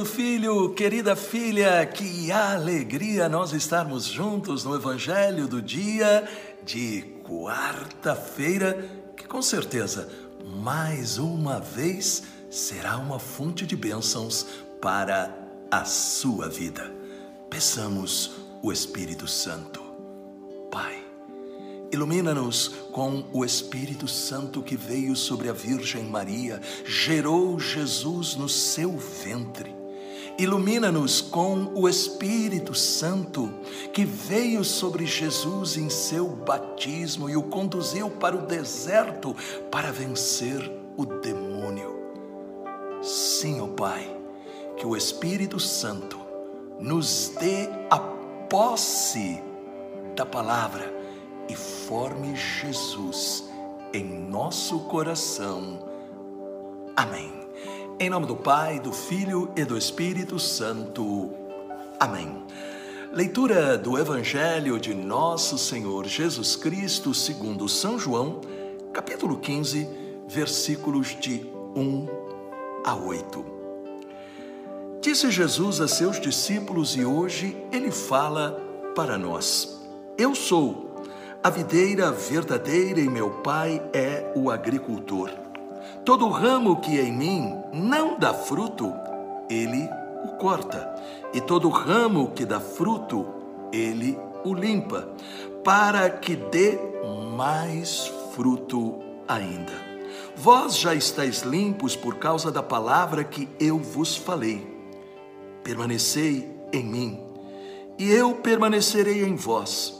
Querido filho, querida filha, que alegria nós estarmos juntos no Evangelho do dia de quarta-feira, que com certeza, mais uma vez, será uma fonte de bênçãos para a sua vida. Peçamos o Espírito Santo. Pai, Ilumina-nos com o Espírito Santo que veio sobre a Virgem Maria, gerou Jesus no seu ventre. Ilumina-nos com o Espírito Santo que veio sobre Jesus em seu batismo e o conduziu para o deserto para vencer o demônio. Sim, ó oh Pai, que o Espírito Santo nos dê a posse da palavra e forme Jesus em nosso coração. Amém. Em nome do Pai, do Filho e do Espírito Santo. Amém. Leitura do Evangelho de Nosso Senhor Jesus Cristo, segundo São João, capítulo 15, versículos de 1 a 8. Disse Jesus a seus discípulos e hoje ele fala para nós: Eu sou a videira verdadeira e meu pai é o agricultor. Todo ramo que em mim não dá fruto, ele o corta, e todo ramo que dá fruto, ele o limpa, para que dê mais fruto ainda. Vós já estáis limpos por causa da palavra que eu vos falei. Permanecei em mim, e eu permanecerei em vós.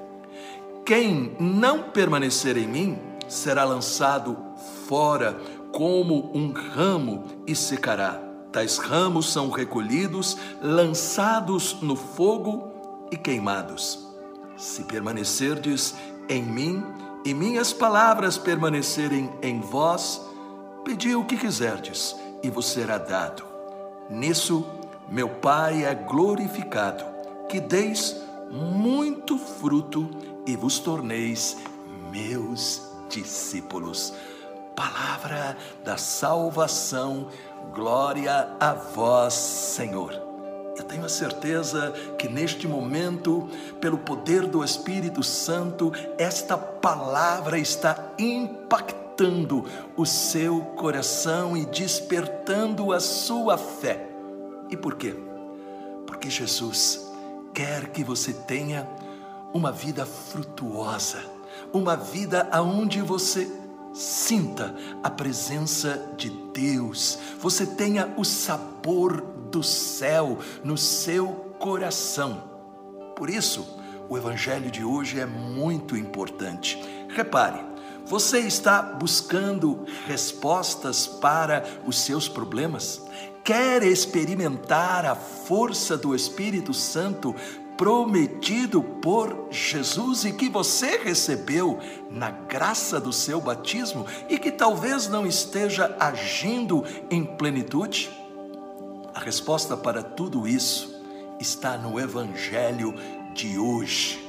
Quem não permanecer em mim será lançado fora como um ramo e secará. Tais ramos são recolhidos, lançados no fogo e queimados. Se permanecerdes em mim e minhas palavras permanecerem em vós, pedi o que quiserdes e vos será dado. Nisso meu Pai é glorificado, que deis muito fruto e vos torneis meus discípulos. Palavra da salvação, glória a vós, Senhor. Eu tenho a certeza que neste momento, pelo poder do Espírito Santo, esta palavra está impactando o seu coração e despertando a sua fé. E por quê? Porque Jesus quer que você tenha uma vida frutuosa, uma vida aonde você sinta a presença de Deus, você tenha o sabor do céu no seu coração. Por isso, o evangelho de hoje é muito importante. Repare, você está buscando respostas para os seus problemas? Quer experimentar a força do Espírito Santo prometido por Jesus e que você recebeu na graça do seu batismo e que talvez não esteja agindo em plenitude? A resposta para tudo isso está no Evangelho de hoje.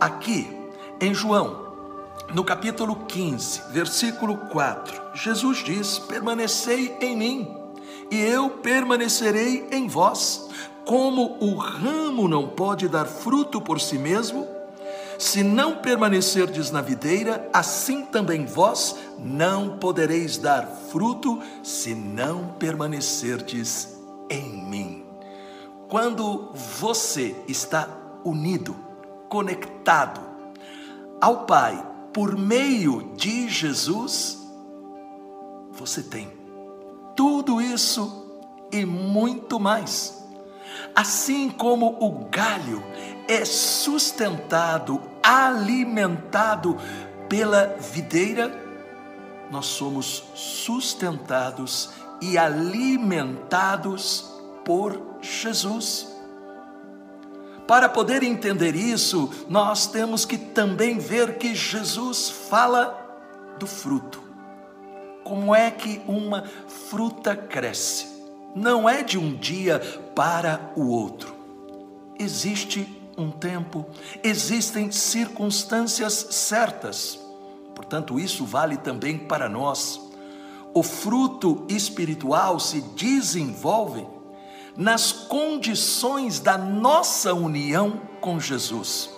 Aqui em João, no capítulo 15, versículo 4, Jesus diz: Permanecei em mim, e eu permanecerei em vós. Como o ramo não pode dar fruto por si mesmo, se não permanecerdes na videira, assim também vós não podereis dar fruto se não permanecerdes em mim. Quando você está unido, conectado ao Pai por meio de Jesus, você tem tudo isso e muito mais. Assim como o galho é sustentado, alimentado pela videira, nós somos sustentados e alimentados por Jesus. Para poder entender isso, nós temos que também ver que Jesus fala do fruto. Como é que uma fruta cresce? Não é de um dia para o outro. Existe um tempo, existem circunstâncias certas. Portanto, isso vale também para nós. O fruto espiritual se desenvolve nas condições da nossa união com Jesus.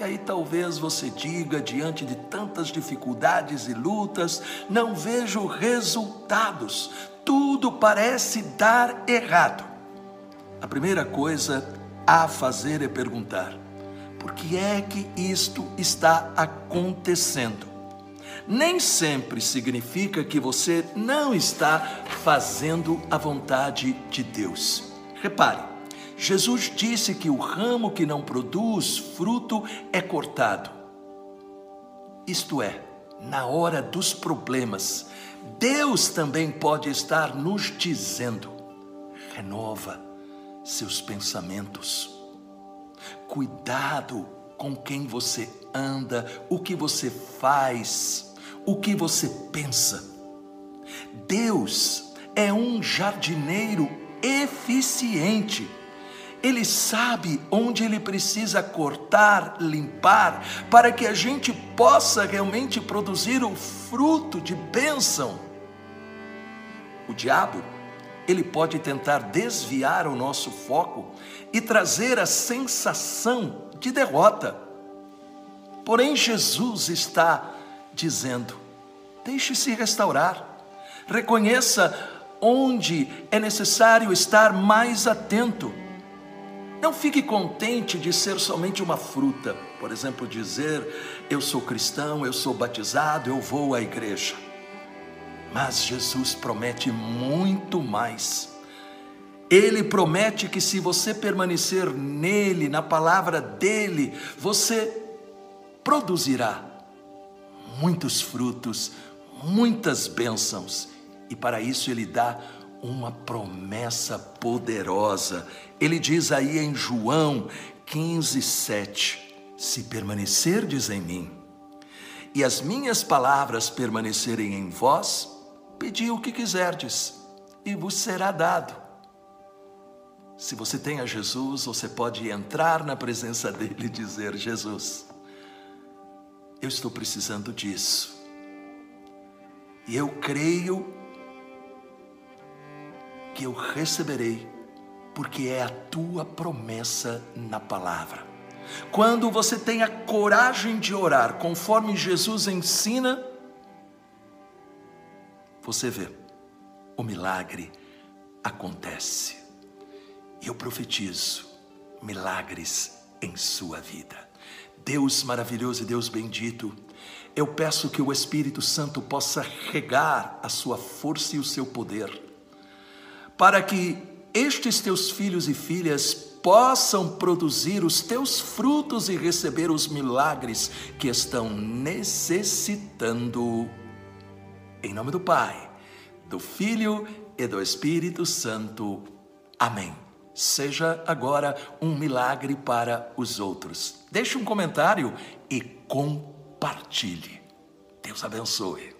E aí talvez você diga, diante de tantas dificuldades e lutas, não vejo resultados, tudo parece dar errado. A primeira coisa a fazer é perguntar: por que é que isto está acontecendo? Nem sempre significa que você não está fazendo a vontade de Deus. Repare, Jesus disse que o ramo que não produz fruto é cortado. Isto é, na hora dos problemas, Deus também pode estar nos dizendo: renova seus pensamentos. Cuidado com quem você anda, o que você faz, o que você pensa. Deus é um jardineiro eficiente. Ele sabe onde ele precisa cortar, limpar, para que a gente possa realmente produzir o fruto de bênção. O diabo ele pode tentar desviar o nosso foco e trazer a sensação de derrota. Porém, Jesus está dizendo: deixe-se restaurar, reconheça onde é necessário estar mais atento. Não fique contente de ser somente uma fruta, por exemplo, dizer: eu sou cristão, eu sou batizado, eu vou à igreja. Mas Jesus promete muito mais. Ele promete que se você permanecer nele, na palavra dele, você produzirá muitos frutos, muitas bênçãos. E para isso ele dá uma promessa poderosa. Ele diz aí em João 15, 7: Se permanecerdes em mim, e as minhas palavras permanecerem em vós, Pedi o que quiserdes e vos será dado. Se você tem a Jesus, você pode entrar na presença dele e dizer: Jesus, eu estou precisando disso. E eu creio que eu receberei, porque é a tua promessa na palavra. Quando você tem a coragem de orar conforme Jesus ensina, você vê, o milagre acontece. E eu profetizo milagres em sua vida. Deus maravilhoso e Deus bendito, eu peço que o Espírito Santo possa regar a sua força e o seu poder, para que estes teus filhos e filhas possam produzir os teus frutos e receber os milagres que estão necessitando em nome do Pai, do Filho e do Espírito Santo. Amém. Seja agora um milagre para os outros. Deixe um comentário e compartilhe. Deus abençoe.